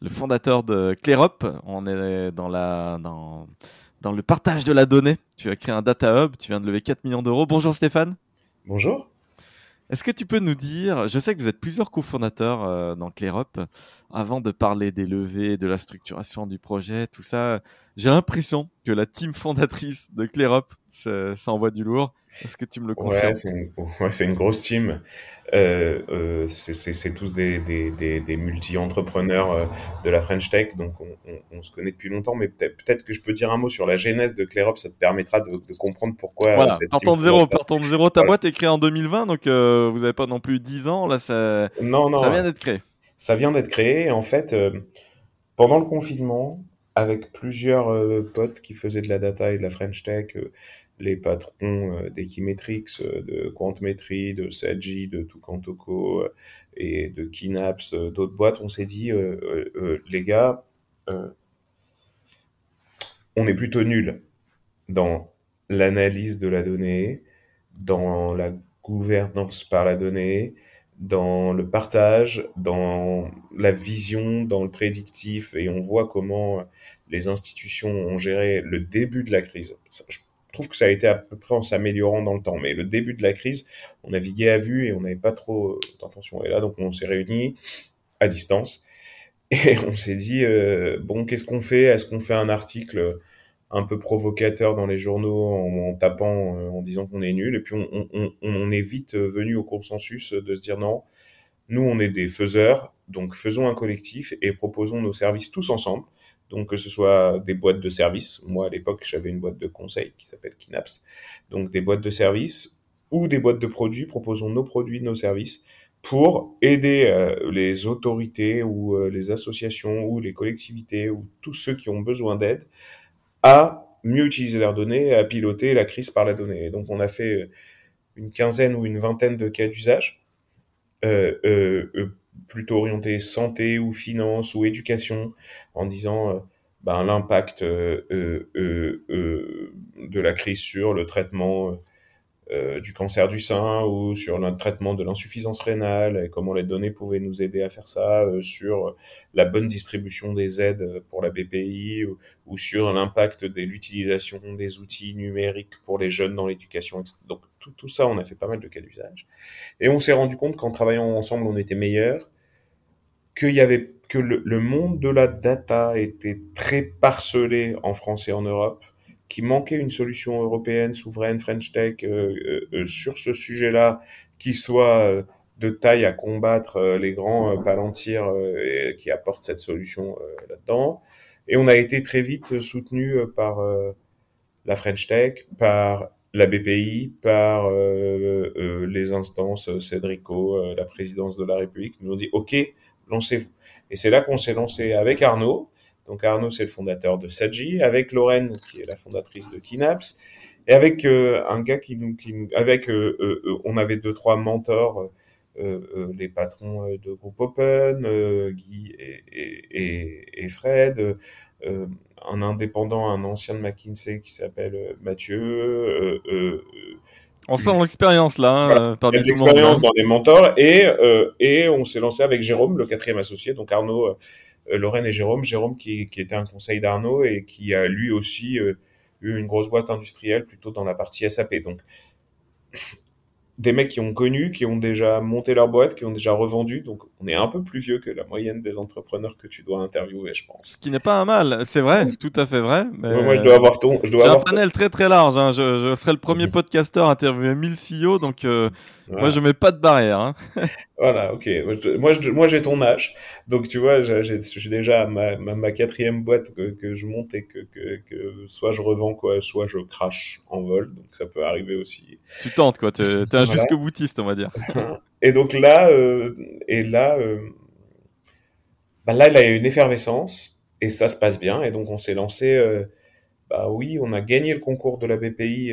le fondateur de Clearup. On est dans, la, dans, dans le partage de la donnée. Tu as créé un data hub, tu viens de lever 4 millions d'euros. Bonjour Stéphane. Bonjour. Est-ce que tu peux nous dire, je sais que vous êtes plusieurs cofondateurs euh, dans Clearup, avant de parler des levées, de la structuration du projet, tout ça, j'ai l'impression que la team fondatrice de Clearup, ça, ça envoie du lourd. Est-ce que tu me le confirmes? Ouais, c'est une, ouais, c'est une grosse team. Euh, euh, c'est- tous des, des, des, des multi-entrepreneurs euh, de la French Tech, donc on, on, on se connaît depuis longtemps, mais peut-être que je peux dire un mot sur la genèse de Clearup, ça te permettra de, de comprendre pourquoi. Voilà, partons de zéro, partons de zéro. Ta Voilà. boîte est créée en 2020, donc vous n'avez pas non plus 10 ans, là ça, Non, non, ça vient d'être créé. ça vient d'être créé. En fait, pendant le confinement, avec plusieurs euh, potes qui faisaient de la data et de la French Tech, euh, les patrons euh, d'Equimetrix, euh, de Quantmetry, de Sadji, de Tucantoco et de Kinaps, d'autres boîtes, on s'est dit, les gars, on est plutôt nuls dans l'analyse de la donnée, dans la gouvernance par la donnée, dans le partage, dans la vision, dans le prédictif, et on voit comment les institutions ont géré le début de la crise. Je trouve que ça a été à peu près en s'améliorant dans le temps, mais le début de la crise, on naviguait à vue et on n'avait pas trop d'intention. Et là, donc, on s'est réunis à distance et on s'est dit euh, bon, qu'est-ce qu'on fait? Est-ce qu'on fait un article un peu provocateur dans les journaux en, en tapant, euh, en disant qu'on est nul. Et puis on, on, on, est vite euh, venu au consensus de se dire non, nous on est des faiseurs, donc faisons un collectif et proposons nos services tous ensemble. Donc que ce soit des boîtes de services, moi à l'époque j'avais une boîte de conseil qui s'appelle Kinaps, donc des boîtes de services ou des boîtes de produits, proposons nos produits, nos services pour aider euh, les autorités ou euh, les associations ou les collectivités ou tous ceux qui ont besoin d'aide à mieux utiliser leurs données à piloter la crise par la donnée. Donc on a fait une quinzaine ou une vingtaine de cas d'usage, euh, euh, euh, plutôt orientés santé ou finance ou éducation, en disant euh, ben, l'impact euh, euh, euh, euh, de la crise sur le traitement euh, du cancer du sein ou sur le traitement de l'insuffisance rénale et comment les données pouvaient nous aider à faire ça, euh, sur la bonne distribution des aides pour la BPI ou, sur l'impact de l'utilisation des outils numériques pour les jeunes dans l'éducation. Donc tout, tout ça, on a fait pas mal de cas d'usage. Et on s'est rendu compte qu'en travaillant ensemble, on était meilleurs, qu'il y avait que le, le monde de la data était très parcelé en France et en Europe, qu'il manquait une solution européenne, souveraine, French Tech euh, euh, euh, sur ce sujet-là, qui soit de taille à combattre les grands palantirs qui apportent cette solution là-dedans. Et on a été très vite soutenu par la French Tech, par la BPI, par euh, euh, les instances Cédrico, euh, la présidence de la République, nous ont dit OK, lancez-vous. Et c'est là qu'on s'est lancé avec Arnaud. Donc Arnaud, c'est le fondateur de Sadji, avec Lorraine, qui est la fondatrice de Kinaps, et avec euh, un gars qui nous, qui nous avec, euh, euh, euh, on avait deux trois mentors, les patrons de groupe Open, Guy et, et, et, et Fred, un indépendant, un ancien de McKinsey qui s'appelle Mathieu. On sent l'expérience là, hein, Voilà. parmi tout le monde. l'expérience hein. dans les mentors et euh, et on s'est lancé avec Jérôme, le quatrième associé, donc Arnaud, Lorraine et Jérôme. Jérôme qui, qui était un conseil d'Arnaud et qui a lui aussi euh, eu une grosse boîte industrielle plutôt dans la partie SAP. Donc des mecs qui ont connu, qui ont déjà monté leur boîte, qui ont déjà revendu. Donc on est un peu plus vieux que la moyenne des entrepreneurs que tu dois interviewer, je pense. Ce qui n'est pas un mal, c'est vrai, tout à fait vrai. mais- Moi, moi, je dois avoir ton, J'ai un ton- panel très très large. hein. Je, je serai le premier podcasteur à interviewer 1000 CEO, donc euh, Voilà. moi je mets pas de barrière. hein. Voilà, ok. Moi, je- Moi, j'ai ton âge, donc tu vois, j'ai déjà ma, ma, ma quatrième boîte que, que je monte et que, que, que soit je revends quoi, soit je crache en vol, donc ça peut arriver aussi. Tu tentes quoi, t'es t'es un Voilà. jusque boutiste on va dire. Et donc là, euh, et là, euh, bah là, il y a eu une effervescence et ça se passe bien, et donc on s'est lancé euh, Bah oui, on a gagné le concours de la BPI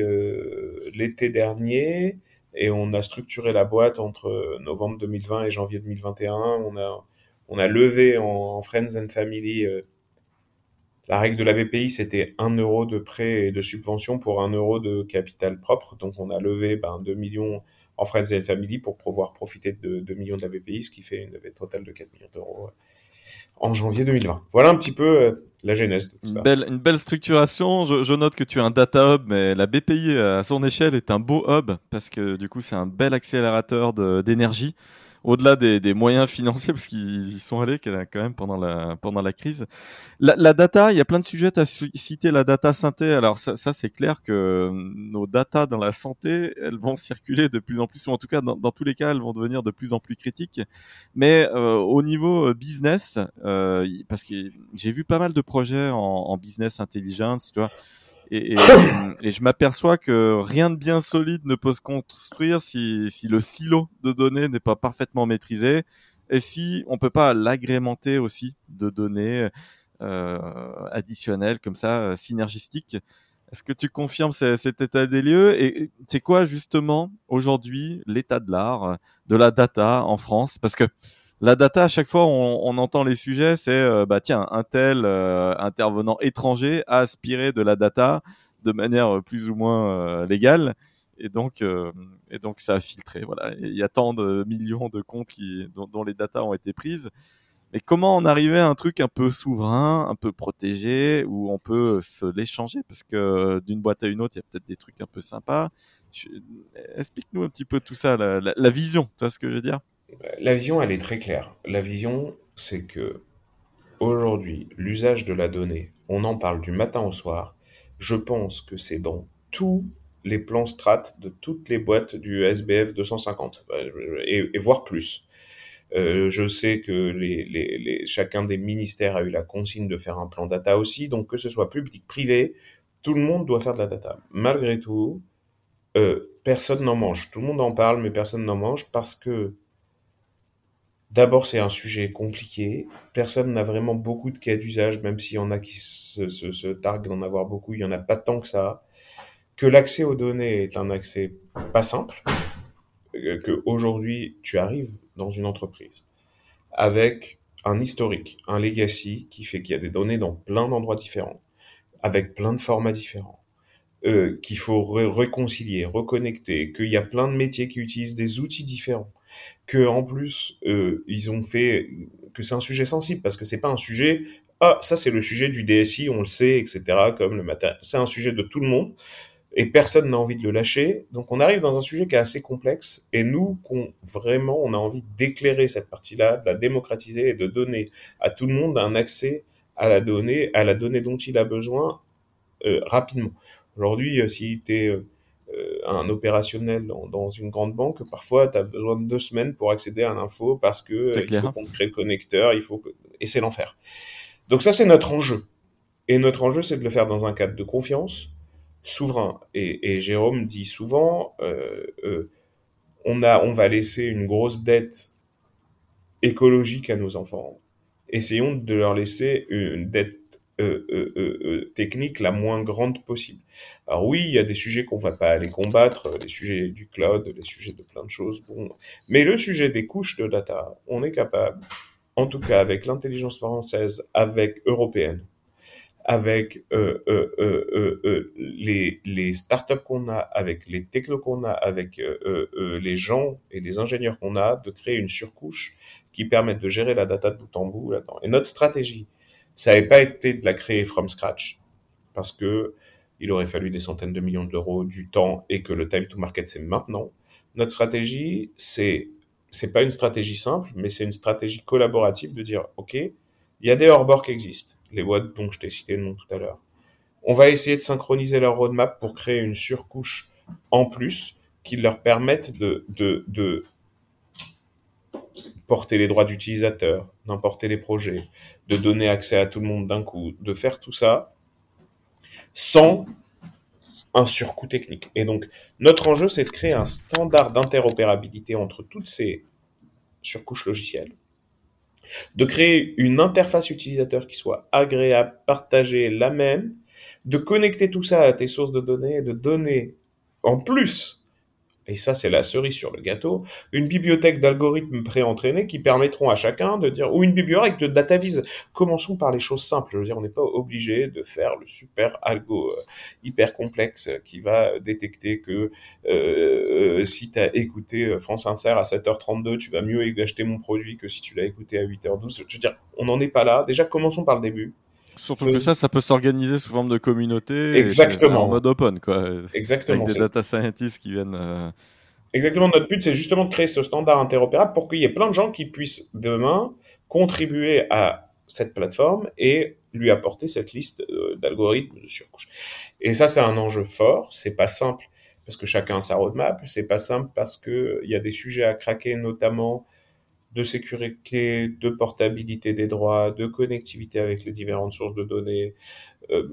l'été dernier et on a structuré la boîte entre novembre 2020 et janvier 2021. On a, on a levé en, Friends and Family. Euh, la règle de la BPI, c'était 1 euro de prêt et de subvention pour 1 euro de capital propre. Donc on a levé ben, 2 millions en Friends and Family pour pouvoir profiter de 2 millions de la BPI, ce qui fait une levée totale de 4 millions d'euros en janvier 2020. Voilà un petit peu euh, la genèse de tout ça. Une belle, une belle structuration. Je, note que tu es un data hub, mais la BPI à son échelle est un beau hub parce que du coup c'est un bel accélérateur d'énergie au-delà des, moyens financiers, parce qu'ils y sont allés quand même pendant la, pendant la crise. La, data, il y a plein de sujets, as cité la data synthé, alors ça, c'est clair que nos data dans la santé, elles vont circuler de plus en plus, ou en tout cas dans, tous les cas, elles vont devenir de plus en plus critiques. Mais euh, au niveau euh, business, euh, parce que j'ai vu pas mal de projets en, en business intelligence, tu vois, et, et, je m'aperçois que rien de bien solide ne peut se construire si, si le silo de données n'est pas parfaitement maîtrisé. Et si on peut pas l'agrémenter aussi de données euh, additionnelles comme ça, euh, synergistiques. Est-ce que tu confirmes cet état des lieux? Et c'est quoi justement aujourd'hui l'état de l'art, de la data en France? Parce que la data, à chaque fois, on, on entend les sujets, c'est euh, bah tiens, un tel euh, intervenant étranger a aspiré de la data de manière plus ou moins euh, légale, et donc et donc ça a filtré. Voilà, il y a tant de millions de comptes qui dont, dont les datas ont été prises. Mais comment en arriver à un truc un peu souverain, un peu protégé, où on peut se l'échanger? Parce que d'une boîte à une autre, il y a peut-être des trucs un peu sympas. Explique-nous un petit peu tout ça, la, la, la vision, tu vois ce que je veux dire? La vision, elle est très claire. La vision, c'est que aujourd'hui, l'usage de la donnée, on en parle du matin au soir. Je pense que c'est dans tous les plans strat de toutes les boîtes du SBF 250 et, et voire plus. Euh, je sais que chacun des ministères a eu la consigne de faire un plan data aussi, donc que ce soit public, privé, tout le monde doit faire de la data. Malgré tout, euh, personne n'en mange. Tout le monde en parle, mais personne n'en mange parce que D'abord, c'est un sujet compliqué. Personne n'a vraiment beaucoup de cas d'usage, même s'il y en a qui se, targuent d'en avoir beaucoup, il n'y en a pas tant que ça. Que l'accès aux données est un accès pas simple. Euh, que aujourd'hui, tu arrives dans une entreprise avec un historique, un legacy qui fait qu'il y a des données dans plein d'endroits différents, avec plein de formats différents, euh, qu'il faut réconcilier, reconnecter, qu'il y a plein de métiers qui utilisent des outils différents que en plus euh, ils ont fait que c'est un sujet sensible parce que c'est pas un sujet ah ça c'est le sujet du DSI on le sait etc comme le matin c'est un sujet de tout le monde et personne n'a envie de le lâcher. Donc on arrive dans un sujet qui est assez complexe et nous qu'on vraiment on a envie d'éclairer cette partie-là de la démocratiser et de donner à tout le monde un accès à la donnée à la donnée dont il a besoin euh, rapidement. Aujourd'hui euh, si tu es un opérationnel dans, une grande banque, parfois tu as besoin de deux semaines pour accéder à l'info parce que euh, il faut qu'on crée le connecteur, il faut que... et c'est l'enfer. Donc ça c'est notre enjeu. Et notre enjeu c'est de le faire dans un cadre de confiance, souverain. Et, Jérôme dit souvent, euh, on a, on va laisser une grosse dette écologique à nos enfants. Essayons de leur laisser une dette euh, euh, euh, technique la moins grande possible. Alors oui, il y a des sujets qu'on va pas aller combattre, les sujets du cloud, les sujets de plein de choses. Bon, mais le sujet des couches de data, on est capable, en tout cas avec l'intelligence française, avec européenne, avec euh, euh, euh, les, les startups qu'on a, avec les technos qu'on a, avec les gens et les ingénieurs qu'on a, de créer une surcouche qui permette de gérer la data de bout en bout là-dedans. Et notre stratégie, ça n'avait pas été de la créer from scratch, parce que il aurait fallu des centaines de millions d'euros, du temps, et que le time to market, c'est maintenant. Notre stratégie, c'est, c'est pas une stratégie simple, mais c'est une stratégie collaborative de dire, OK, il y a des hors qui existent, les boîtes dont je t'ai cité le nom tout à l'heure. On va essayer de synchroniser leur roadmap pour créer une surcouche en plus qui leur permette de, de, de porter les droits d'utilisateur, d'importer les projets, de donner accès à tout le monde d'un coup, de faire tout ça sans un surcoût technique. Et donc, notre enjeu, c'est de créer un standard d'interopérabilité entre toutes ces surcouches logicielles, de créer une interface utilisateur qui soit agréable, partagée, la même, de connecter tout ça à tes sources de données, de donner en plus et ça c'est la cerise sur le gâteau, une bibliothèque d'algorithmes pré-entraînés qui permettront à chacun de dire, ou une bibliothèque de data vise. Commençons par les choses simples. Je veux dire, on n'est pas obligé de faire le super algo euh, hyper complexe qui va détecter que euh, si tu as écouté euh, France Inter à 7h32, tu vas mieux acheter mon produit que si tu l'as écouté à 8h12. Je veux dire, on n'en est pas là. Déjà, commençons par le début. Surtout que ça, ça peut s'organiser sous forme de communauté. Exactement. En mode open, quoi. Exactement. Avec des data scientists qui viennent. Euh, Exactement. Notre but, c'est justement de créer ce standard interopérable pour qu'il y ait plein de gens qui puissent demain contribuer à cette plateforme et lui apporter cette liste euh, d'algorithmes de surcouche. Et ça, c'est un enjeu fort. C'est pas simple parce que chacun a sa roadmap. C'est pas simple parce que il y a des sujets à craquer, notamment de sécurité, de portabilité des droits, de connectivité avec les différentes sources de données, euh,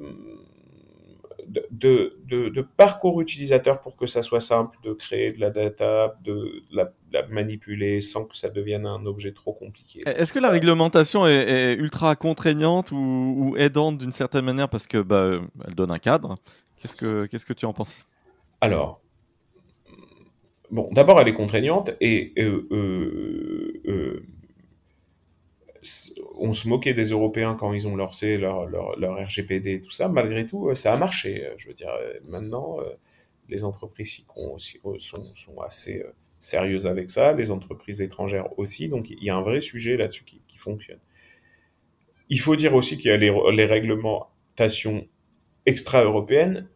de, de, parcours utilisateur pour que ça soit simple de créer de la data, de la, manipuler sans que ça devienne un objet trop compliqué. Est-ce que la réglementation est, ultra contraignante ou, aidante d'une certaine manière? Parce que bah, elle donne un cadre. Qu'est-ce que qu'est-ce que tu en penses? Alors, Bon, d'abord, elle est contraignante et euh, euh, euh, on se moquait des Européens quand ils ont lancé leur, leur, leur RGPD et tout ça. Malgré tout, ça a marché. Je veux dire, maintenant, les entreprises sont, sont, assez sérieuses avec ça, les entreprises étrangères aussi. Donc, il y a un vrai sujet là-dessus qui, fonctionne. Il faut dire aussi qu'il y a les, les réglementations extra-européennes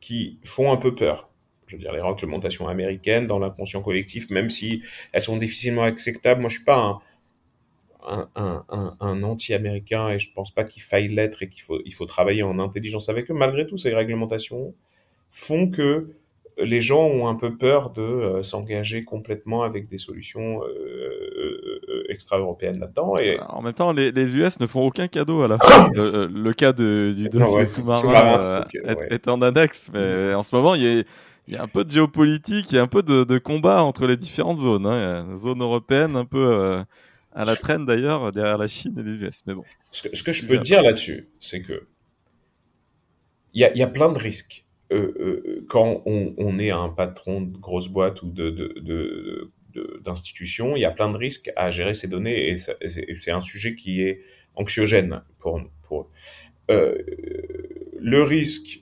qui font un peu peur je veux dire, les réglementations américaines dans l'inconscient collectif, même si elles sont difficilement acceptables. Moi, je suis pas un, un, un, un anti-américain et je pense pas qu'il faille l'être et qu'il faut, il faut travailler en intelligence avec eux. Malgré tout, ces réglementations font que les gens ont un peu peur de euh, s'engager complètement avec des solutions euh, euh, extra-européennes là-dedans. Et... En même temps, les, les, US ne font aucun cadeau à la France. le, cas de, du dossier sous-marin est, en annexe, mais en ce moment, il y a il y a un peu de géopolitique, il y a un peu de, de combat entre les différentes zones. Hein. Zone européenne un peu euh, à la traîne d'ailleurs, derrière la Chine et les US. Mais bon. Ce que, ce que je peux dire là-dessus, c'est que il y a, y a, plein de risques. Euh, euh, quand on, on, est un patron de grosse boîte ou de, de, de d'institutions, il y a plein de risques à gérer ces données et c'est un sujet qui est anxiogène pour, pour euh, le risque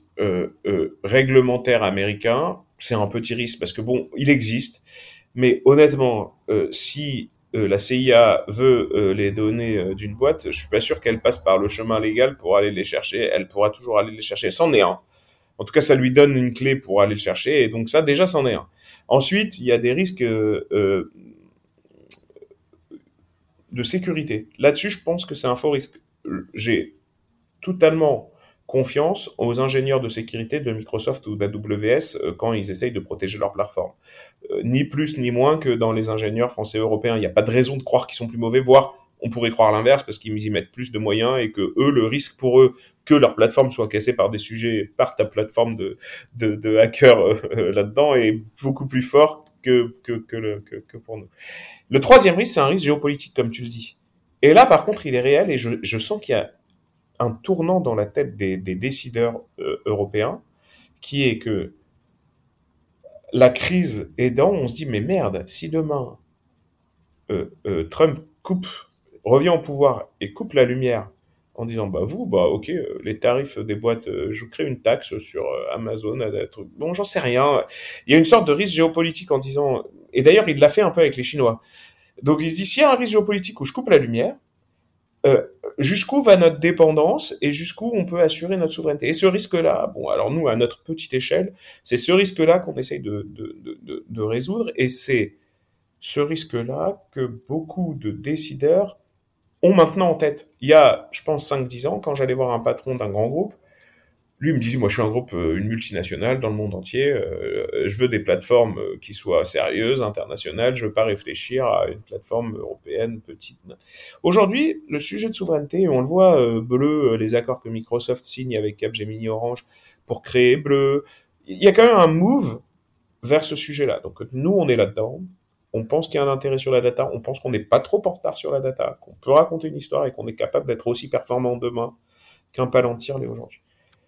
réglementaire américain, c'est un petit risque parce que bon, il existe, mais honnêtement, euh, si la CIA veut les données d'une boîte, je suis pas sûr qu'elle passe par le chemin légal pour aller les chercher. Elle pourra toujours aller les chercher. C'en est un. En tout cas, ça lui donne une clé pour aller le chercher, et donc ça, déjà, c'en est un. Ensuite, il y a des risques de sécurité. Là-dessus, je pense que c'est un faux risque. J'ai totalement confiance aux ingénieurs de sécurité de Microsoft ou d'AWS euh, quand ils essayent de protéger leur plateforme. Euh, ni plus ni moins que dans les ingénieurs français européens. Il n'y a pas de raison de croire qu'ils sont plus mauvais, voire on pourrait croire l'inverse parce qu'ils y mettent plus de moyens et que eux, le risque pour eux que leur plateforme soit cassée par des sujets, par ta plateforme de, de, de hackers euh, là-dedans est beaucoup plus fort que, que, que pour nous. Le troisième risque, c'est un risque géopolitique, comme tu le dis. Et là, par contre, il est réel et je, je sens qu'il y a un tournant dans la tête des, décideurs euh, européens, qui est que la crise aidant, on se dit mais merde, si demain euh, euh, Trump coupe, revient au pouvoir et coupe la lumière en disant bah vous bah ok les tarifs des boîtes je crée une taxe sur Amazon bon j'en sais rien. Il y a une sorte de risque géopolitique en disant et d'ailleurs il l'a fait un peu avec les Chinois. Donc il se dit s'il y a un risque géopolitique où je coupe la lumière euh, jusqu'où va notre dépendance et jusqu'où on peut assurer notre souveraineté. Et ce risque-là, bon, alors nous, à notre petite échelle, c'est ce risque-là qu'on essaye de, de, de, de, résoudre et c'est ce risque-là que beaucoup de décideurs ont maintenant en tête. Il y a, je pense, 5-10 ans, quand j'allais voir un patron d'un grand groupe, lui me disait, moi je suis un groupe, euh, une multinationale dans le monde entier, euh, je veux des plateformes euh, qui soient sérieuses, internationales, je veux pas réfléchir à une plateforme européenne petite. Aujourd'hui, le sujet de souveraineté, on le voit, bleu, les accords que Microsoft signe avec Capgemini Orange pour créer bleu, il y a quand même un move vers ce sujet-là. Donc nous, on est là-dedans, on pense qu'il y a un intérêt sur la data, on pense qu'on n'est pas trop en retard sur la data, qu'on peut raconter une histoire et qu'on est capable d'être aussi performant demain qu'un palantir l'est aujourd'hui.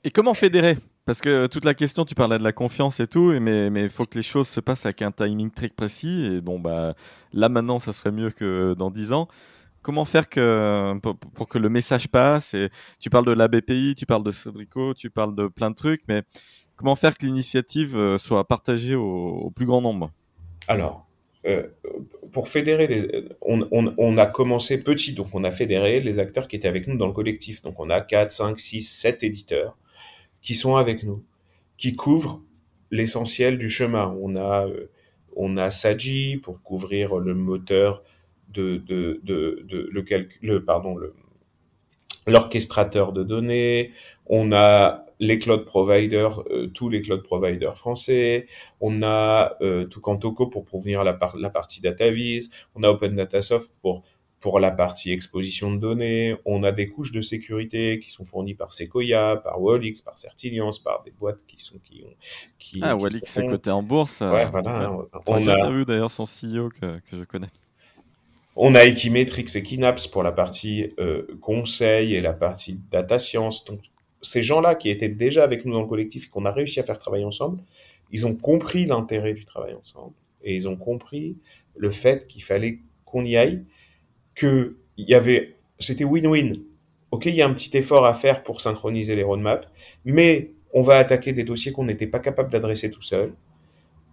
Et comment fédérer? Parce que toute la question, tu parlais de la confiance et tout, mais il faut que les choses se passent avec un timing très précis. Et bon, bah, là maintenant, ça serait mieux que dans 10 ans. Comment faire pour, que le message passe? Tu parles de la BPI, tu parles de Cédrico, tu parles de plein de trucs, mais comment faire que l'initiative euh, soit partagée au, plus grand nombre? Alors, euh, pour fédérer, on, a commencé petit, donc on a fédéré les acteurs qui étaient avec nous dans le collectif. Donc on a 4, 5, 6, 7 éditeurs qui sont avec nous, qui couvrent l'essentiel du chemin. On a, euh, on a Saji pour couvrir le moteur de, de, de, de le, le, pardon, le, l'orchestrateur de données, on a les cloud providers, euh, tous les cloud providers français, on a euh, Tukantoco pour fournir la, la partie DataVis, on a Open Datasoft pour pour la partie exposition de données, on a des couches de sécurité qui sont fournies par Sequoia, par Wallix, par Certiliance, par des boîtes qui sont qui ont qui Ah Wallix c'est coté en bourse. Ouais, euh, voilà. On, a interviewé d'ailleurs son CEO que, que je connais. On a Equimetrix et Kinaps pour la partie euh, conseil et la partie data science. Donc, ces gens-là qui étaient déjà avec nous dans le collectif et qu'on a réussi à faire travailler ensemble, ils ont compris l'intérêt du travail ensemble et ils ont compris le fait qu'il fallait qu'on y aille, que il y avait, c'était win-win. Ok, il y a un petit effort à faire pour synchroniser les roadmaps, mais on va attaquer des dossiers qu'on n'était pas capable d'adresser tout seul.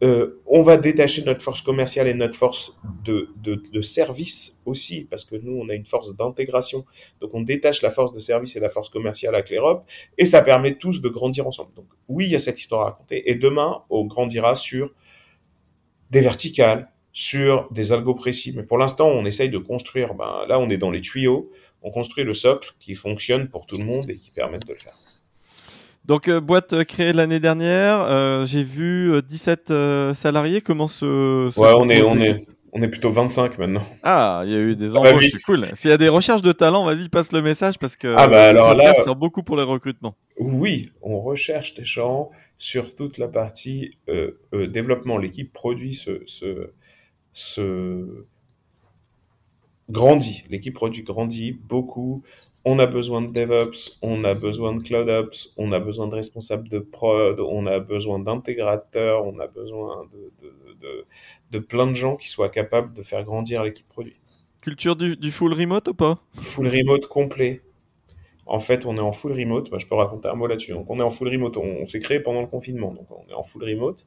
Euh, on va détacher notre force commerciale et notre force de, de, service aussi, parce que nous, on a une force d'intégration. Donc, on détache la force de service et la force commerciale avec l'Europe, et ça permet tous de grandir ensemble. Donc, oui, il y a cette histoire à raconter. Et demain, on grandira sur des verticales, sur des algos précis. Mais pour l'instant, on essaye de construire. Ben, là, on est dans les tuyaux. On construit le socle qui fonctionne pour tout le monde et qui permettent de le faire. Donc, euh, boîte euh, créée l'année dernière, euh, j'ai vu 17 salariés. Comment se. ouais, on est, on, est, on est plutôt 25 maintenant. Ah, il y a eu des embauches, c'est cool. S'il y a des recherches de talent, vas-y, passe le message parce que. Ah, bah alors là. sert beaucoup pour les recrutements. Oui, on recherche des gens sur toute la partie développement. L'équipe produit ce, ce, ce grandit. L'équipe produit grandit beaucoup on a besoin de DevOps, on a besoin de CloudOps, on a besoin de responsables de prod, on a besoin d'intégrateurs, on a besoin de, plein de gens qui soient capables de faire grandir l'équipe produit. Culture du, full remote ou pas? Full remote complet. En fait, on est en full remote. Bah, je peux raconter un mot là-dessus. Donc, on est en full remote. On, s'est créé pendant le confinement. Donc, on est en full remote.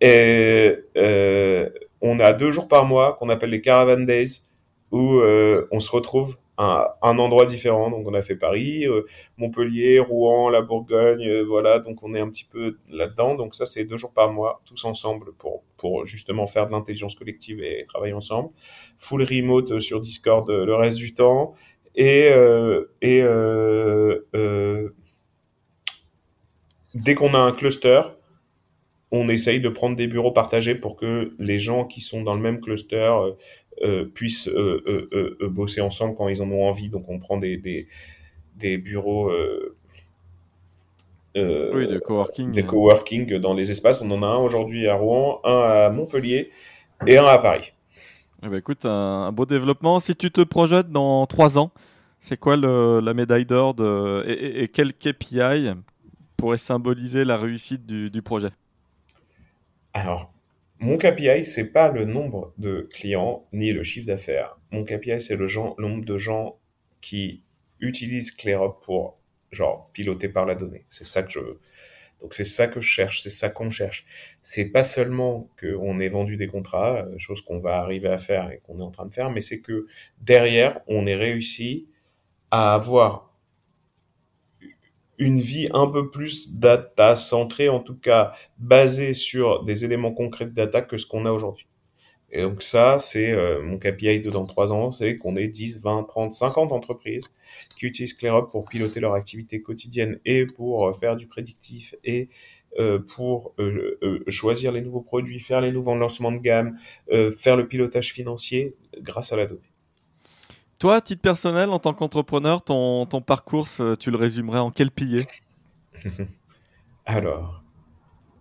Et euh, on a deux jours par mois qu'on appelle les Caravan Days où euh, on se retrouve un, endroit différent. Donc on a fait Paris, euh, Montpellier, Rouen, la Bourgogne, euh, voilà. Donc on est un petit peu là-dedans. Donc ça c'est deux jours par mois, tous ensemble pour pour justement faire de l'intelligence collective et travailler ensemble. Full remote euh, sur Discord le reste du temps et et dès qu'on a un cluster, on essaye de prendre des bureaux partagés pour que les gens qui sont dans le même cluster euh, puissent euh, euh, bosser ensemble quand ils en ont envie. Donc on prend des, des, des bureaux oui, de coworking. Des coworking dans les espaces. On en a un aujourd'hui à Rouen, un à Montpellier et un à Paris. Eh ben, écoute, un, beau développement. Si tu te projettes dans trois ans, c'est quoi le, la médaille d'or et, et, quel KPI pourrait symboliser la réussite du, du projet? Alors, mon KPI, c'est pas le nombre de clients ni le chiffre d'affaires. Mon KPI, c'est le, nombre de gens qui utilisent ClearUp pour, genre, piloter par la donnée. C'est ça que je veux. Donc c'est ça que je cherche, c'est ça qu'on cherche. C'est pas seulement qu'on ait vendu des contrats, euh, chose qu'on va arriver à faire et qu'on est en train de faire, mais c'est que derrière, on ait réussi à avoir une vie un peu plus data centrée, en tout cas basée sur des éléments concrets de data que ce qu'on a aujourd'hui. Et donc ça, c'est euh, mon KPI de dans trois ans, c'est qu'on ait 10, 20, 30, 50 entreprises qui utilisent ClearUp pour piloter leur activité quotidienne et pour euh, faire du prédictif et euh, pour choisir les nouveaux produits, faire les nouveaux lancements de gamme, faire le pilotage financier grâce à la donnée. Toi, titre personnel, en tant qu'entrepreneur, ton, parcours, tu le résumerais en quel pilier? Alors,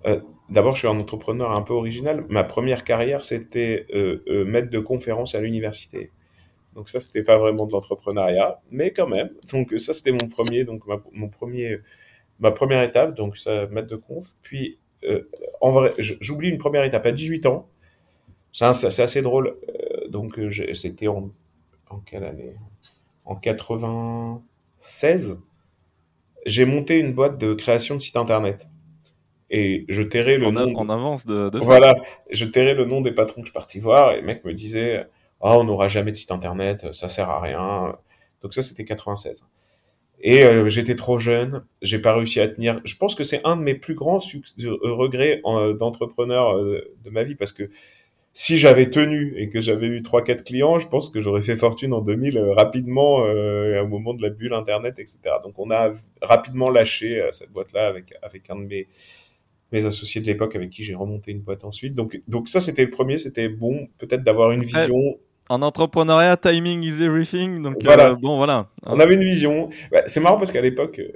euh, d'abord, je suis un entrepreneur un peu original. Ma première carrière, c'était euh, euh, maître de conférence à l'université. Donc ça, c'était pas vraiment de l'entrepreneuriat, mais quand même. Donc ça, c'était mon premier, donc mon premier ma première étape, donc ça, mettre de conf. Puis, euh, en vrai, j'oublie une première étape à 18 ans. C'est assez drôle. Euh, donc, euh, c'était en, en quelle année? En 96. J'ai monté une boîte de création de site internet. Et je tairais le en nom. en avance de. de voilà, je tairais le nom des patrons que je suis parti voir. Et le mec me disait Oh, on n'aura jamais de site internet, ça sert à rien. Donc, ça, c'était 96. Et euh, j'étais trop jeune, j'ai pas réussi à tenir. Je pense que c'est un de mes plus grands euh, regrets euh, d'entrepreneur de ma vie parce que si j'avais tenu et que j'avais eu trois quatre clients, je pense que j'aurais fait fortune en 2000 rapidement au moment de la bulle internet, etc. Donc on a rapidement lâché cette boîte-là avec avec un de mes mes associés de l'époque avec qui j'ai remonté une boîte ensuite. Donc donc ça c'était le premier, c'était bon peut-être d'avoir une vision en entrepreneuriat, timing is everything. Donc voilà. Euh, bon, voilà. On avait une vision. Bah, c'est marrant parce qu'à l'époque, euh,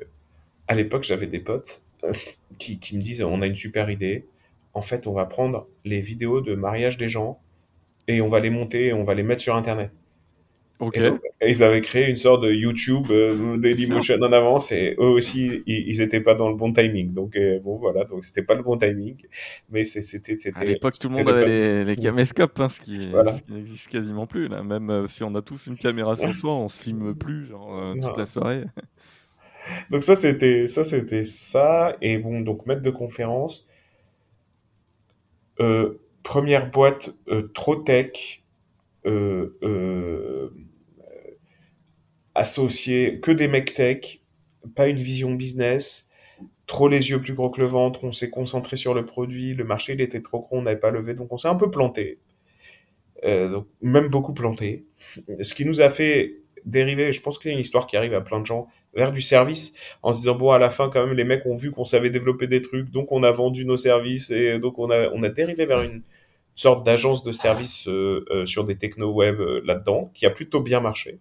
à l'époque, j'avais des potes euh, qui, qui me disent on a une super idée. En fait, on va prendre les vidéos de mariage des gens et on va les monter et on va les mettre sur Internet. Ok. Et, ils avaient créé une sorte de YouTube euh, Dailymotion en avance et eux aussi ils, étaient pas dans le bon timing. Donc euh, bon voilà, donc c'était pas le bon timing, mais c'était à l'époque tout le monde avait les, les caméscopes, hein, ce qui, n'existe quasiment plus là. Même euh, si on a tous une caméra sur soi, on se filme plus genre euh, toute la soirée. donc ça c'était ça c'était ça et bon donc maître de conférence. Première boîte trop tech. Euh, associé que des mecs tech, pas une vision business, trop les yeux plus gros que le ventre, on s'est concentré sur le produit, le marché il était trop gros, on n'avait pas levé, donc on s'est un peu planté. Euh, même beaucoup planté. Ce qui nous a fait dériver, je pense qu'il y a une histoire qui arrive à plein de gens, vers du service, en se disant, bon, à la fin, quand même, les mecs ont vu qu'on savait développer des trucs, donc on a vendu nos services, et donc on a, on a dérivé vers une sorte d'agence de service euh, euh, sur des techno web là-dedans, qui a plutôt bien marché.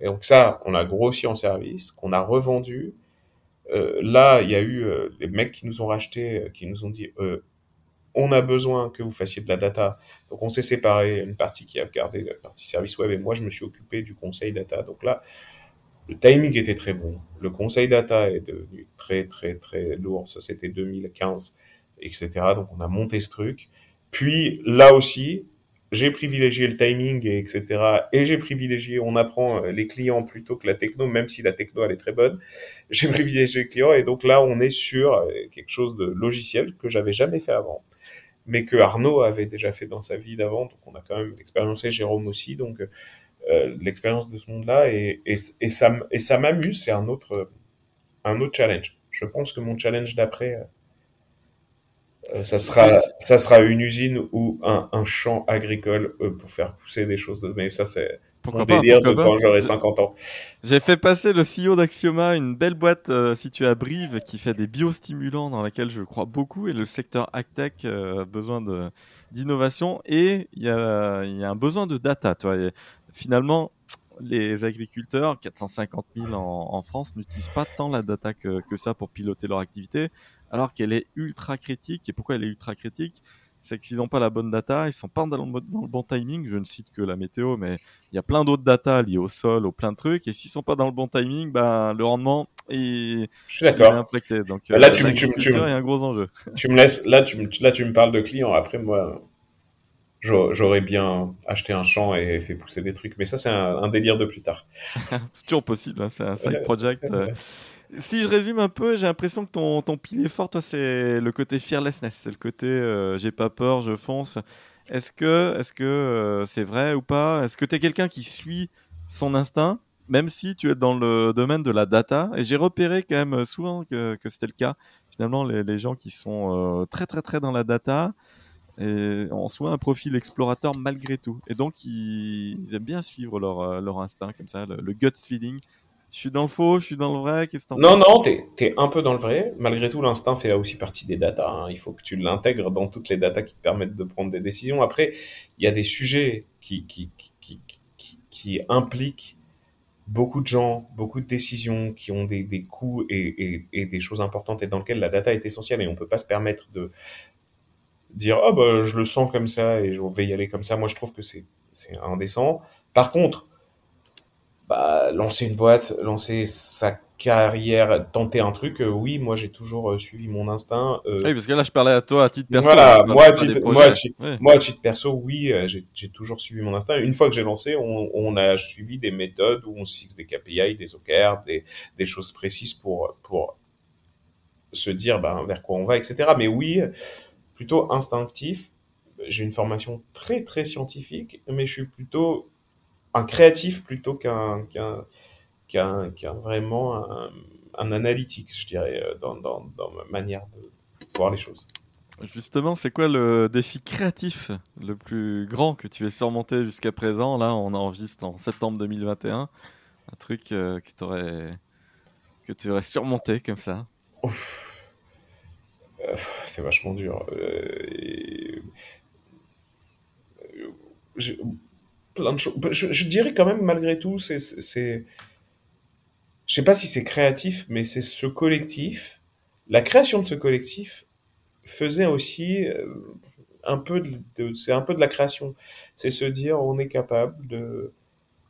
Et donc ça, on a grossi en service, qu'on a revendu. Euh, là, il y a eu euh, des mecs qui nous ont racheté, euh, qui nous ont dit euh, on a besoin que vous fassiez de la data. Donc on s'est séparé, une partie qui a gardé la partie service web et moi je me suis occupé du conseil data. Donc là, le timing était très bon. Le conseil data est devenu très très très lourd. Ça c'était 2015, etc. Donc on a monté ce truc. Puis là aussi, j'ai privilégié le timing, et etc. Et j'ai privilégié, on apprend euh, les clients plutôt que la techno, même si la techno elle est très bonne. J'ai privilégié les clients et donc là on est sur euh, quelque chose de logiciel que j'avais jamais fait avant, mais que Arnaud avait déjà fait dans sa vie d'avant. Donc on a quand même expérimenté Jérôme aussi, donc euh, l'expérience de ce monde-là et, et, et ça et ça m'amuse. C'est un autre un autre challenge. Je pense que mon challenge d'après euh, ça sera, ça sera une usine ou un, un champ agricole euh, pour faire pousser des choses. Mais ça, c'est mon délire de quand j'aurai 50 ans. J'ai fait passer le CEO d'Axioma, une belle boîte euh, située à Brive qui fait des biostimulants dans laquelle je crois beaucoup et le secteur AgTech a besoin d'innovation et il y a, y a, un besoin de data. Toi. finalement, les agriculteurs, 450 000 en, en France, n'utilisent pas tant la data que, que, ça pour piloter leur activité alors qu'elle est ultra critique. Et pourquoi elle est ultra critique? C'est qu'ils n'ont pas la bonne data, ils sont pas dans le, dans le, bon timing. Je ne cite que la météo, mais il y a plein d'autres data liées au sol, au plein de trucs. Et s'ils sont pas dans le bon timing, bah, le rendement est, Je suis d'accord. impacté. Donc là, euh, tu, tu, tu, a un gros enjeu. Tu me laisses, là, tu, là, tu me parles de clients. Après, moi, j'aurais bien acheté un champ et fait pousser des trucs. Mais ça, c'est un, un, délire de plus tard. c'est toujours possible. Hein, c'est un side project. Euh, si je résume un peu, j'ai l'impression que ton, pilier fort, toi, c'est le côté fearlessness, c'est le côté euh, j'ai pas peur, je fonce. Est-ce que est-ce euh, c'est vrai ou pas? Est-ce que tu es quelqu'un qui suit son instinct, même si tu es dans le domaine de la data? Et j'ai repéré quand même souvent que, c'était le cas. Finalement, les, gens qui sont euh, très très très dans la data et ont souvent un profil explorateur malgré tout. Et donc, ils, aiment bien suivre leur, leur instinct comme ça, le, le gut feeling. Je suis dans le faux, je suis dans le vrai. Qu'est-ce que Non, non, t'es es un peu dans le vrai. Malgré tout, l'instinct fait aussi partie des datas. Hein. Il faut que tu l'intègres dans toutes les datas qui te permettent de prendre des décisions. Après, il y a des sujets qui, qui, qui, qui, qui impliquent beaucoup de gens, beaucoup de décisions qui ont des, des coûts et, et, et, des choses importantes et dans lesquelles la data est essentielle et on peut pas se permettre de dire oh bah je le sens comme ça et je vais y aller comme ça. Moi je trouve que c'est c'est indécent. Par contre, bah, lancer une boîte, lancer sa carrière, tenter un truc, euh, oui, moi j'ai toujours euh, suivi mon instinct. Euh, oui, parce que là je parlais à toi à titre perso. Voilà, moi, à titre, moi, titre perso, oui, j'ai toujours suivi mon instinct. Une fois que j'ai lancé, on, on, a suivi des méthodes où on se fixe des KPI, des OKR, des, des choses précises pour, pour se dire ben, vers quoi on va, etc. Mais oui, plutôt instinctif. J'ai une formation très très scientifique, mais je suis plutôt un créatif plutôt qu'un qu'un qu'un qu'un vraiment un, un, analytique, je dirais, euh, dans, dans, dans ma manière de voir les choses. Justement, c'est quoi le défi créatif le plus grand que tu aies surmonté jusqu'à présent? Là, on enregistre en septembre 2021. Un truc euh, que, aurais, que tu aurais surmonté comme ça? Euh, C'est vachement dur. Euh, choses. Je, dirais quand même, malgré tout, c'est. Je sais pas si c'est créatif, mais c'est ce collectif. La création de ce collectif faisait aussi euh, un peu de, c'est un peu de la création. C'est se dire, on est capable de,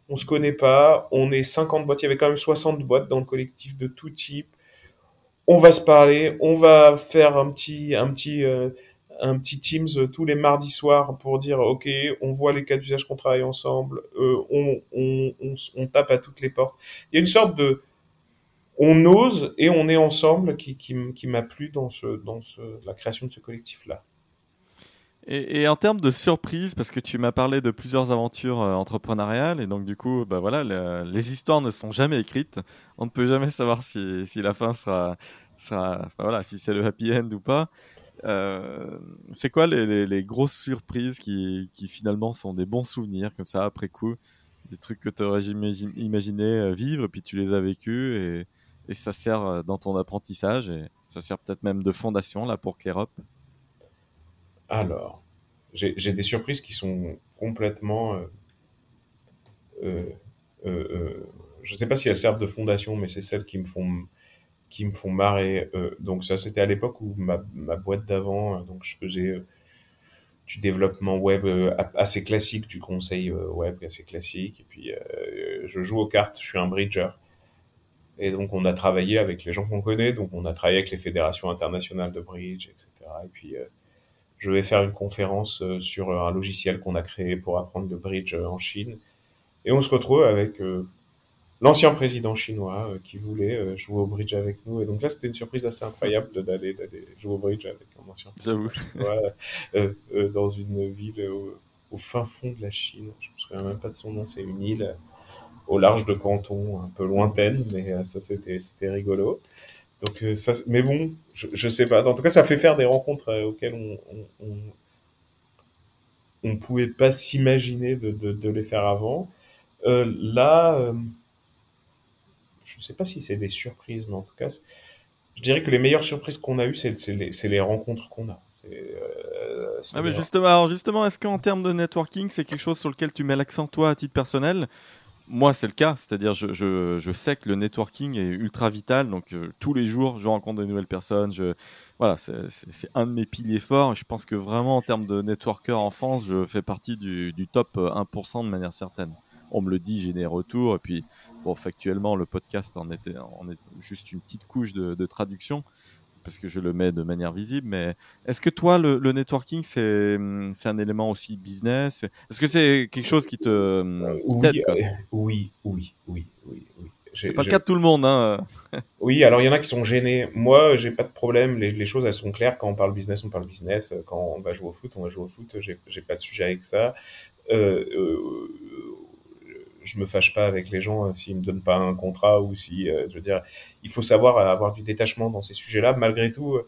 on se connaît pas, on est 50 boîtes, il y avait quand même 60 boîtes dans le collectif de tout type. On va se parler, on va faire un petit, un petit, euh, un petit Teams tous les mardis soirs pour dire ok, on voit les cas d'usage qu'on travaille ensemble, euh, on, on, on, tape à toutes les portes. Il y a une sorte de on ose et on est ensemble qui, qui, qui m'a plu dans, ce, dans ce, la création de ce collectif-là. Et, et, en termes de surprise, parce que tu m'as parlé de plusieurs aventures euh, entrepreneuriales, et donc du coup, bah voilà, les histoires ne sont jamais écrites. On ne peut jamais savoir si, si la fin sera, sera voilà, si c'est le happy end ou pas. Euh, c'est quoi les, grosses surprises qui, finalement sont des bons souvenirs comme ça après coup, des trucs que tu aurais imaginé euh, vivre, puis tu les as vécus et, ça sert euh, dans ton apprentissage et ça sert peut-être même de fondation là pour Clérop. Alors, j'ai des surprises qui sont complètement. Je ne sais pas si elles servent de fondation, mais c'est celles qui me font qui me font marrer. Euh, donc ça, c'était à l'époque où ma, ma boîte d'avant, euh, donc je faisais euh, du développement web assez classique, du conseil web assez classique. Et puis je joue aux cartes, je suis un bridger. Et donc on a travaillé avec les gens qu'on connaît, donc on a travaillé avec les fédérations internationales de bridge, etc. Et puis je vais faire une conférence sur un logiciel qu'on a créé pour apprendre le bridge en Chine. Et on se retrouve avec l'ancien président chinois euh, qui voulait euh, jouer au bridge avec nous. Et donc là, c'était une surprise assez incroyable d'aller jouer au bridge avec un ancien. J'avoue. Euh, dans une ville au, fin fond de la Chine. Je me souviens même pas de son nom. C'est une île au large de Canton, un peu lointaine, mais ça c'était rigolo. Donc ça, mais bon, je, je sais pas. En tout cas, ça fait faire des rencontres auxquelles on, on, on, pouvait pas s'imaginer de, de, de, les faire avant. là ne sais pas si c'est des surprises, mais en tout cas, je dirais que les meilleures surprises qu'on a eues, c'est les, les, rencontres qu'on a. Euh, ah mais justement, justement, est-ce qu'en termes de networking, c'est quelque chose sur lequel tu mets l'accent toi à titre personnel? Moi, c'est le cas, c'est-à-dire je, je, je, sais que le networking est ultra vital, donc euh, tous les jours, je rencontre de nouvelles personnes. Je, voilà, c'est un de mes piliers forts. Je pense que vraiment, en termes de networker en France, je fais partie du, du top 1% de manière certaine on me le dit, j'ai des retours. Et puis, bon, factuellement, le podcast en, était, en est juste une petite couche de, traduction parce que je le mets de manière visible. Mais est-ce que toi, le, networking, c'est, c'est un élément aussi business? Est-ce que c'est quelque chose qui te euh, t'aide oui, oui, oui, oui, oui, C'est pas le cas de tout le monde. Hein. oui, alors il y en a qui sont gênés. Moi, j'ai pas de problème. Les, choses, elles sont claires. Quand on parle business, on parle business. Quand on va jouer au foot, on va jouer au foot. J'ai, j'ai pas de sujet avec ça. Euh, euh, je me fâche pas avec les gens euh, s'ils me donnent pas un contrat ou si, euh, je veux dire, il faut savoir avoir du détachement dans ces sujets-là. Malgré tout, euh,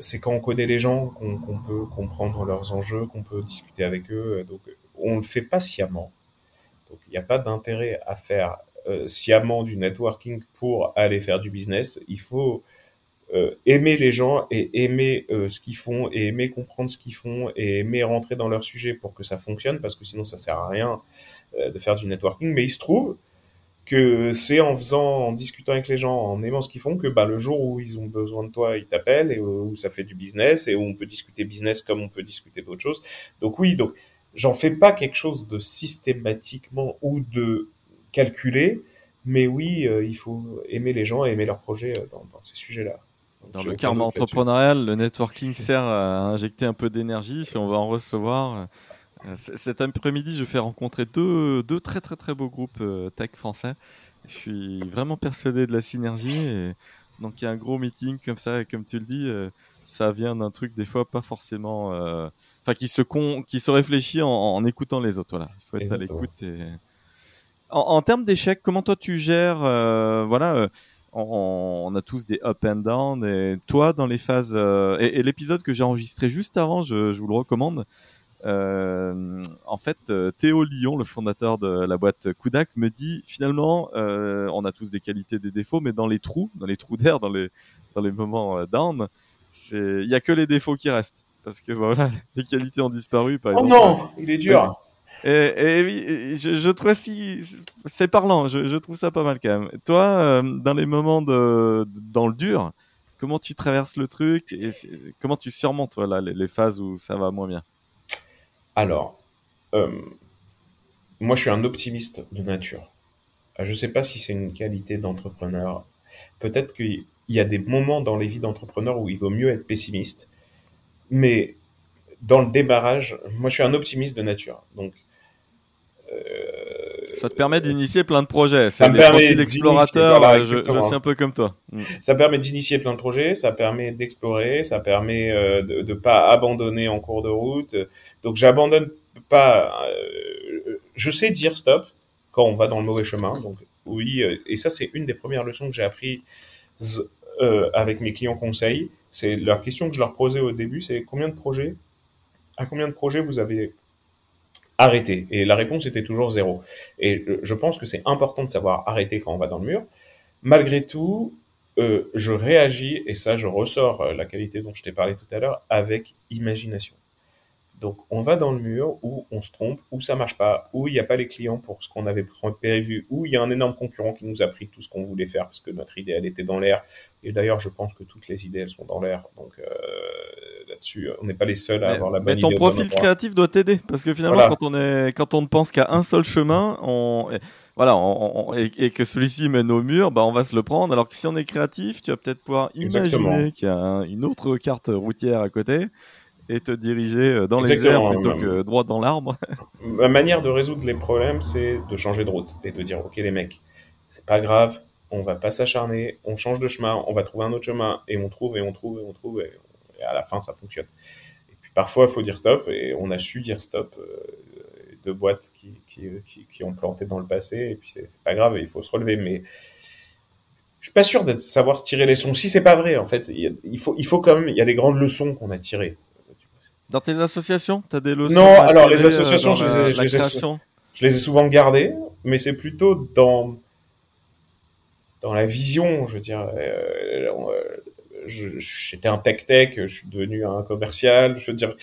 c'est quand on connaît les gens qu'on peut comprendre leurs enjeux, qu'on peut discuter avec eux. Donc, on le fait pas sciemment. Donc, il n'y a pas d'intérêt à faire sciemment du networking pour aller faire du business. Il faut aimer les gens et aimer ce qu'ils font et aimer comprendre ce qu'ils font et aimer rentrer dans leur sujet pour que ça fonctionne parce que sinon ça sert à rien de faire du networking, mais il se trouve que c'est en faisant, en discutant avec les gens, en aimant ce qu'ils font, que bah, le jour où ils ont besoin de toi, ils t'appellent et où ça fait du business et où on peut discuter business comme on peut discuter d'autres choses. Donc oui, donc j'en fais pas quelque chose de systématiquement ou de calculé, mais oui, il faut aimer les gens et aimer leurs projets dans, ces sujets-là. Dans le karma entrepreneurial, le networking sert à injecter un peu d'énergie. Si on va en recevoir, cet après-midi, je fais rencontrer deux, deux, très très très beaux groupes tech français. Je suis vraiment persuadé de la synergie. Et donc il y a un gros meeting comme ça, et comme tu le dis, ça vient d'un truc des fois pas forcément, euh, enfin qui se con, qui se réfléchit en, écoutant les autres. Voilà, il faut être à l'écoute. Et... En, termes d'échecs, comment toi tu gères, euh, voilà. Euh, on, a tous des up and down et toi dans les phases et, l'épisode que j'ai enregistré juste avant je, vous le recommande en fait Théo Lyon le fondateur de la boîte Kudak me dit finalement on a tous des qualités des défauts mais dans les trous dans les trous d'air dans les dans les moments down il y a que les défauts qui restent parce que voilà, les qualités ont disparu. Par oh non, il est dur. Et, oui, je, je, trouve si c'est parlant. Je, trouve ça pas mal quand même. Toi, euh, dans les moments de, dans le dur, comment tu traverses le truc et comment tu surmontes voilà les, phases où ça va moins bien? Alors, euh, moi, je suis un optimiste de nature. Je ne sais pas si c'est une qualité d'entrepreneur. Peut-être que il y a des moments dans les vies d'entrepreneurs où il vaut mieux être pessimiste. Mais dans le démarrage, moi je suis un optimiste de nature. Donc, ça te permet d'initier plein de projets. Ça me permet d'explorateur. je, suis un peu comme toi. Mm. Ça permet d'initier plein de projets. Ça permet d'explorer. Ça permet euh, de ne pas abandonner en cours de route. Donc j'abandonne pas. Euh, je sais dire stop quand on va dans le mauvais chemin. Donc oui, et ça c'est une des premières leçons que j'ai appris euh, avec mes clients conseils, c'est leur question que je leur posais au début, c'est combien de projets, à combien de projets vous avez arrêté Et la réponse était toujours zéro. Et je pense que c'est important de savoir arrêter quand on va dans le mur. Malgré tout, euh, je réagis, et ça je ressors euh, la qualité dont je t'ai parlé tout à l'heure, avec imagination. Donc on va dans le mur où on se trompe, où ça marche pas, où il n'y a pas les clients pour ce qu'on avait prévu, où il y a un énorme concurrent qui nous a pris tout ce qu'on voulait faire parce que notre idée elle était dans l'air. Et d'ailleurs je pense que toutes les idées elles sont dans l'air. Donc euh, là-dessus on n'est pas les seuls à avoir la bonne mais ton profil créatif doit t'aider parce que finalement quand on est quand on ne pense qu'à un seul chemin, on voilà, et, que celui-ci mène au mur, bah on va se le prendre. Alors que si on est créatif, tu vas peut-être pouvoir imaginer qu'il y a une autre carte routière à côté et te diriger euh, dans les airs plutôt que droit dans l'arbre. Ma manière de résoudre les problèmes, c'est de changer de route et de dire ok les mecs, c'est pas grave, on va pas s'acharner, on change de chemin, on va trouver un autre chemin et on trouve et on trouve et on trouve et, à la fin ça fonctionne. Et puis parfois il faut dire stop et on a su dire stop euh, de boîtes qui, qui, qui, ont planté dans le passé et puis c'est pas grave, il faut se relever mais je suis pas sûr de savoir se tirer les leçons. Si c'est pas vrai, en fait, il, faut, il faut quand même, il y a des grandes leçons qu'on a tirées. Dans tes associations, tu as des leçons Non, alors les associations, je, les ai, je, les ai, souvent gardées, mais c'est plutôt dans dans la vision, je veux dire. Euh, j'étais un tech-tech, je suis devenu un commercial. Je veux dire,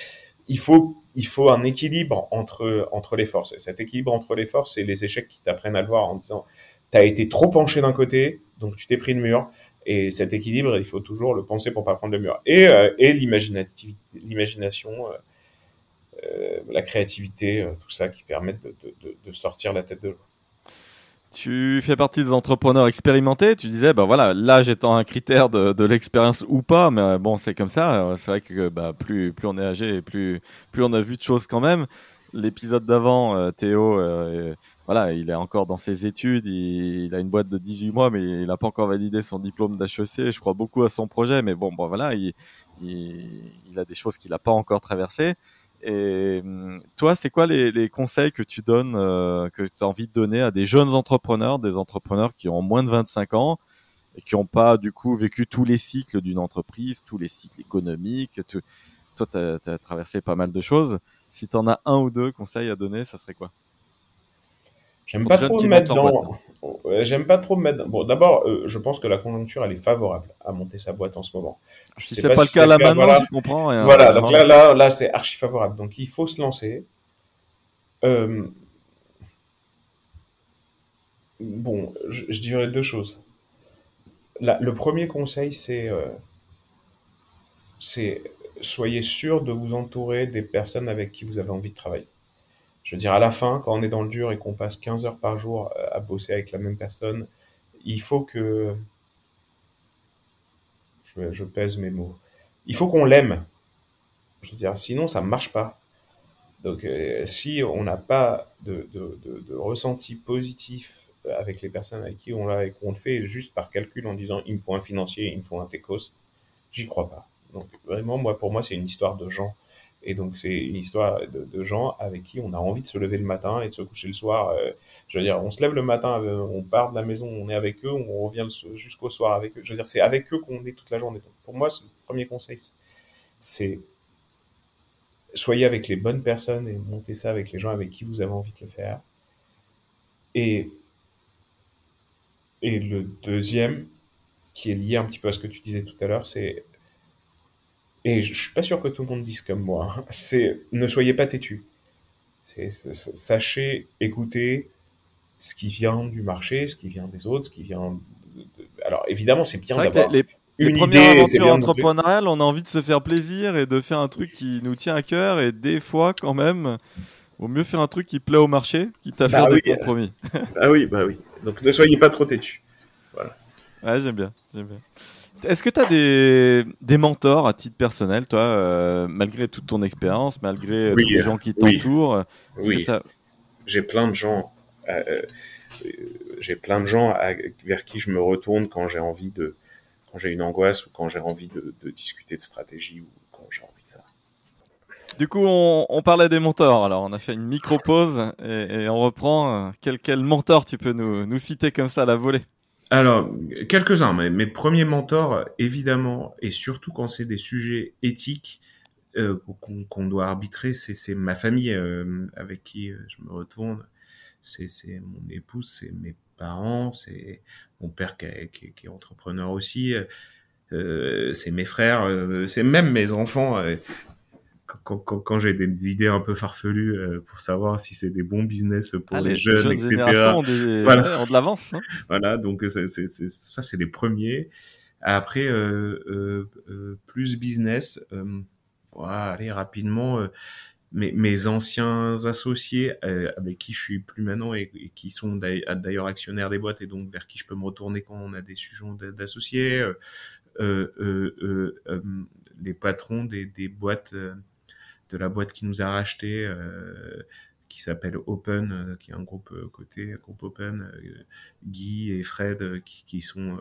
il faut il faut un équilibre entre entre les forces. Et cet équilibre entre les forces, c'est les échecs qui t'apprennent à le voir en disant, tu as été trop penché d'un côté, donc tu t'es pris le mur. Et cet équilibre, il faut toujours le penser pour pas prendre le mur. Et, euh, et l'imagination, euh, euh, la créativité, tout ça qui permettent de, de, de, sortir la tête de l'eau. Tu fais partie des entrepreneurs expérimentés. Tu disais, bah voilà, l'âge étant un critère de, de l'expérience ou pas, mais bon, c'est comme ça. C'est vrai que bah, plus, plus on est âgé, plus, plus on a vu de choses quand même. L'épisode d'avant, Théo, voilà, il est encore dans ses études, il, a une boîte de 18 mois, mais il n'a pas encore validé son diplôme d'HEC. Je crois beaucoup à son projet, mais bon, bon voilà, il, il, a des choses qu'il n'a pas encore traversées. Et hum, toi, c'est quoi les, conseils que tu donnes, euh, que tu as envie de donner à des jeunes entrepreneurs, des entrepreneurs qui ont moins de 25 ans et qui n'ont pas du coup vécu tous les cycles d'une entreprise, tous les cycles économiques. Toi, tu as, traversé pas mal de choses. Si tu en as un ou deux conseils à donner, ça serait quoi? J'aime pas trop me mettre dans. J'aime pas trop me mettre. Bon, d'abord, euh, je pense que la conjoncture elle est favorable à monter sa boîte en ce moment. Je si c'est pas, le cas là maintenant, je comprends. Rien. Voilà, donc là, là, là, c'est archi favorable. Donc il faut se lancer. Euh... Bon, je, dirais deux choses. le premier conseil, c'est euh... c'est soyez sûr de vous entourer des personnes avec qui vous avez envie de travailler. Je veux dire, à la fin, quand on est dans le dur et qu'on passe 15 heures par jour à bosser avec la même personne, il faut que... Je, pèse mes mots. Il faut qu'on l'aime. Je veux dire, sinon, ça ne marche pas. Donc, euh, si on n'a pas de, de, ressenti positif avec les personnes avec qui on l'a et qu'on le fait juste par calcul en disant il me faut un financier, il me faut un techos, j'y crois pas. Donc, vraiment, moi, pour moi, c'est une histoire de gens. Et donc, c'est une histoire de, gens avec qui on a envie de se lever le matin et de se coucher le soir. Euh, je veux dire, on se lève le matin, euh, on part de la maison, on est avec eux, on revient jusqu'au soir avec eux. Je veux dire, c'est avec eux qu'on est toute la journée. Donc, pour moi, le premier conseil. C'est soyez avec les bonnes personnes et montez ça avec les gens avec qui vous avez envie de le faire. Et, et le deuxième, qui est lié un petit peu à ce que tu disais tout à l'heure, c'est, et je suis pas sûr que tout le monde dise comme moi, hein, c'est ne soyez pas têtu. Sachez écouter ce qui vient du marché, ce qui vient des autres, ce qui vient. De, Alors évidemment, c'est bien d'avoir une première aventure entrepreneuriale, on a envie de se faire plaisir et de faire un truc qui nous tient à cœur. Et des fois, quand même, vaut mieux faire un truc qui plaît au marché, qui t'a bah fait oui. des compromis. ah oui, bah oui. Donc ne soyez pas trop têtu. Voilà. Ouais, j'aime bien, j'aime bien. Est-ce que tu as des, des, mentors à titre personnel, toi, euh, malgré toute ton expérience, malgré oui, tous les gens qui t'entourent? Oui. J'ai plein de gens. Euh, euh, j'ai plein de gens à, vers qui je me retourne quand j'ai envie de, quand j'ai une angoisse ou quand j'ai envie de, de, discuter de stratégie ou quand j'ai envie de ça. Du coup, on, on, parlait des mentors. Alors, on a fait une micro-pause et, et, on reprend. Quel, quel mentor tu peux nous, nous citer comme ça à la volée? Alors, quelques-uns. Mes premiers mentors, évidemment, et surtout quand c'est des sujets éthiques euh, qu'on qu doit arbitrer, c'est ma famille euh, avec qui euh, je me retourne. C'est mon épouse, c'est mes parents, c'est mon père qui, qui, qui, est entrepreneur aussi, euh, c'est mes frères, euh, c'est même mes enfants. Euh, quand, quand, quand j'ai des idées un peu farfelues euh, pour savoir si c'est des bons business pour ah, les, les, jeunes, jeunes etc. Ont, des... voilà. ont de l'avance. Hein. voilà, donc c'est, c'est, c'est, ça c'est les premiers. Après, plus business, voilà, allez rapidement mes, mes, anciens associés euh, avec qui je suis plus maintenant et, et qui sont d'ailleurs actionnaires des boîtes et donc vers qui je peux me retourner quand on a des sujets d'associés, euh, euh, euh, euh les patrons des, des boîtes, de la boîte qui nous a racheté, qui s'appelle Open, qui est un groupe côté groupe Open, Guy et Fred qui, qui sont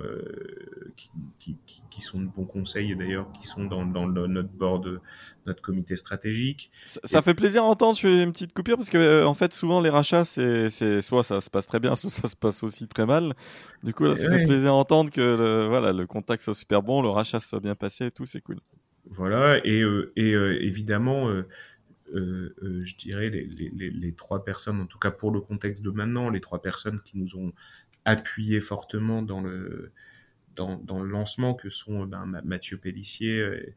qui, qui, qui, sont de bons conseils d'ailleurs, qui sont dans, dans le, notre board notre comité stratégique. Ça, ça fait plaisir à entendre. Je fais une petite coupure parce que euh, en fait, souvent les rachats, c'est, soit ça se passe très bien, soit ça se passe aussi très mal. Du coup, là, ça fait plaisir à entendre que le, voilà, le contact soit super bon, le rachat soit bien passé et tout, c'est cool. Voilà, et, euh, et euh, évidemment, euh, je dirais les, trois personnes, en tout cas pour le contexte de maintenant, les trois personnes qui nous ont appuyé fortement dans le dans, dans le lancement, que sont ben, Mathieu Pellissier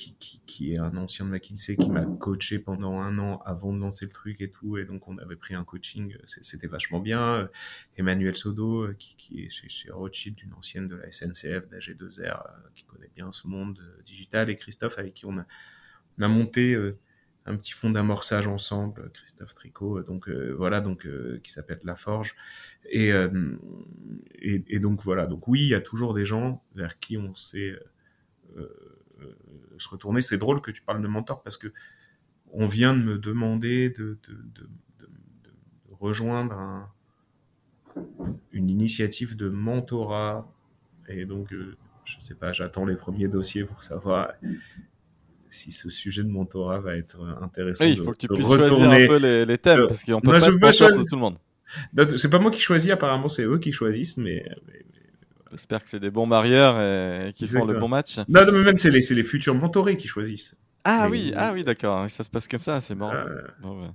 qui, qui, qui, est un ancien de McKinsey qui m'a coaché pendant un an avant de lancer le truc et tout. Et donc, on avait pris un coaching, c'était vachement bien. Emmanuel Sodo, qui, qui est chez, chez Rothschild, une ancienne de la SNCF, d'AG2R, qui connaît bien ce monde digital. Et Christophe, avec qui on a, on a monté un petit fonds d'amorçage ensemble, Christophe Tricot. Donc, euh, voilà, donc, euh, qui s'appelle La Forge. Et, euh, et, et, donc, voilà. Donc, oui, il y a toujours des gens vers qui on sait se retourner. C'est drôle que tu parles de mentor parce que on vient de me demander de, de, de, de rejoindre un, une initiative de mentorat. Et donc, euh, je sais pas, j'attends les premiers dossiers pour savoir si ce sujet de mentorat va être intéressant. Oui, il faut que tu puisses choisir un peu les, les thèmes, parce qu'on peut non, pas choisir tout le monde. C'est pas moi qui choisis, apparemment c'est eux qui choisissent, mais, mais J'espère que c'est des bons marieurs et, qui font le bon match. Non, non mais même c'est les, les futurs mentorés qui choisissent. Ah oui, ah oui, d'accord. Ça se passe comme ça, c'est marrant. Bon, ben,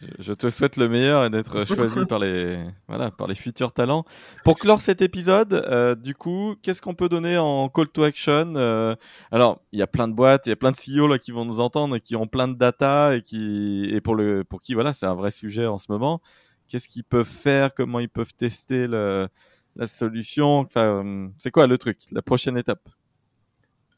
je, je, te souhaite le meilleur et d'être choisi par les voilà par les futurs talents. Pour clore cet épisode, euh, du coup, qu'est-ce qu'on peut donner en call to action euh, Alors, il y a plein de boîtes, il y a plein de CEO là qui vont nous entendre et qui ont plein de data et qui et pour le pour qui voilà, c'est un vrai sujet en ce moment. Qu'est-ce qu'ils peuvent faire? Comment ils peuvent tester le la solution enfin, euh, C'est quoi le truc La prochaine étape?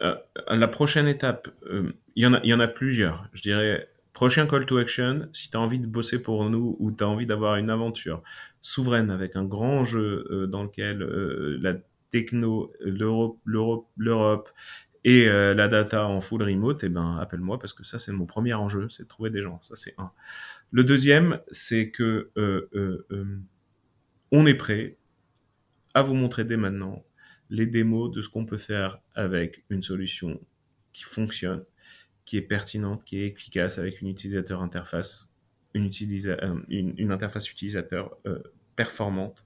Euh, La prochaine étape, euh, il y en a, y en a plusieurs. Je dirais prochain call to action, si tu as envie de bosser pour nous ou tu as envie d'avoir une aventure souveraine avec un grand jeu euh, dans lequel euh, la techno, l'Europe, et euh, la data en full remote, eh ben appelle-moi parce que ça c'est mon premier enjeu, c'est de trouver des gens. Ça c'est un. Le deuxième, c'est que on est prêt à vous montrer dès maintenant les démos de ce qu'on peut faire avec une solution qui fonctionne, qui est pertinente, qui est efficace avec une utilisateur interface, une, une, interface utilisateur performante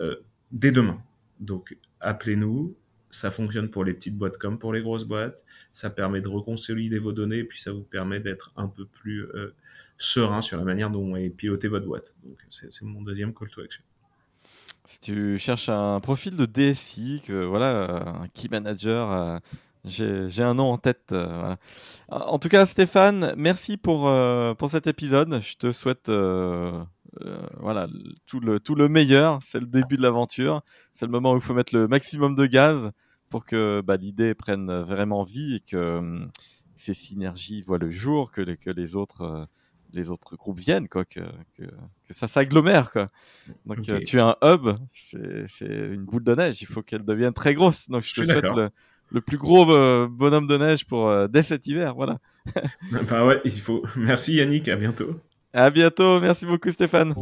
euh, dès demain. Donc appelez-nous, ça fonctionne pour les petites boîtes comme pour les grosses boîtes, ça permet de reconsolider vos données et puis ça vous permet d'être un peu plus euh, serein sur la manière dont vous piloter votre boîte. Donc c'est mon deuxième call to action. Si tu cherches un profil de DSI, que voilà, un key manager, euh, j'ai un nom en tête. En tout cas, Stéphane, merci pour, pour cet épisode. Je te souhaite euh, voilà, tout le, tout le meilleur. C'est le début de l'aventure. C'est le moment où il faut mettre le maximum de gaz pour que bah, l'idée prenne vraiment vie et que hum, ces synergies voient le jour, que que les autres euh, les autres groupes viennent, quoi, que, que, ça s'agglomère. Quoi. Donc euh, tu as un hub, c'est une boule de neige, il faut qu'elle devienne très grosse. Donc je te souhaite le, le, plus gros bonhomme de neige pour dès cet hiver. Voilà. bah ouais, il faut. Merci Yannick, à bientôt. À bientôt. Merci beaucoup, Stéphane.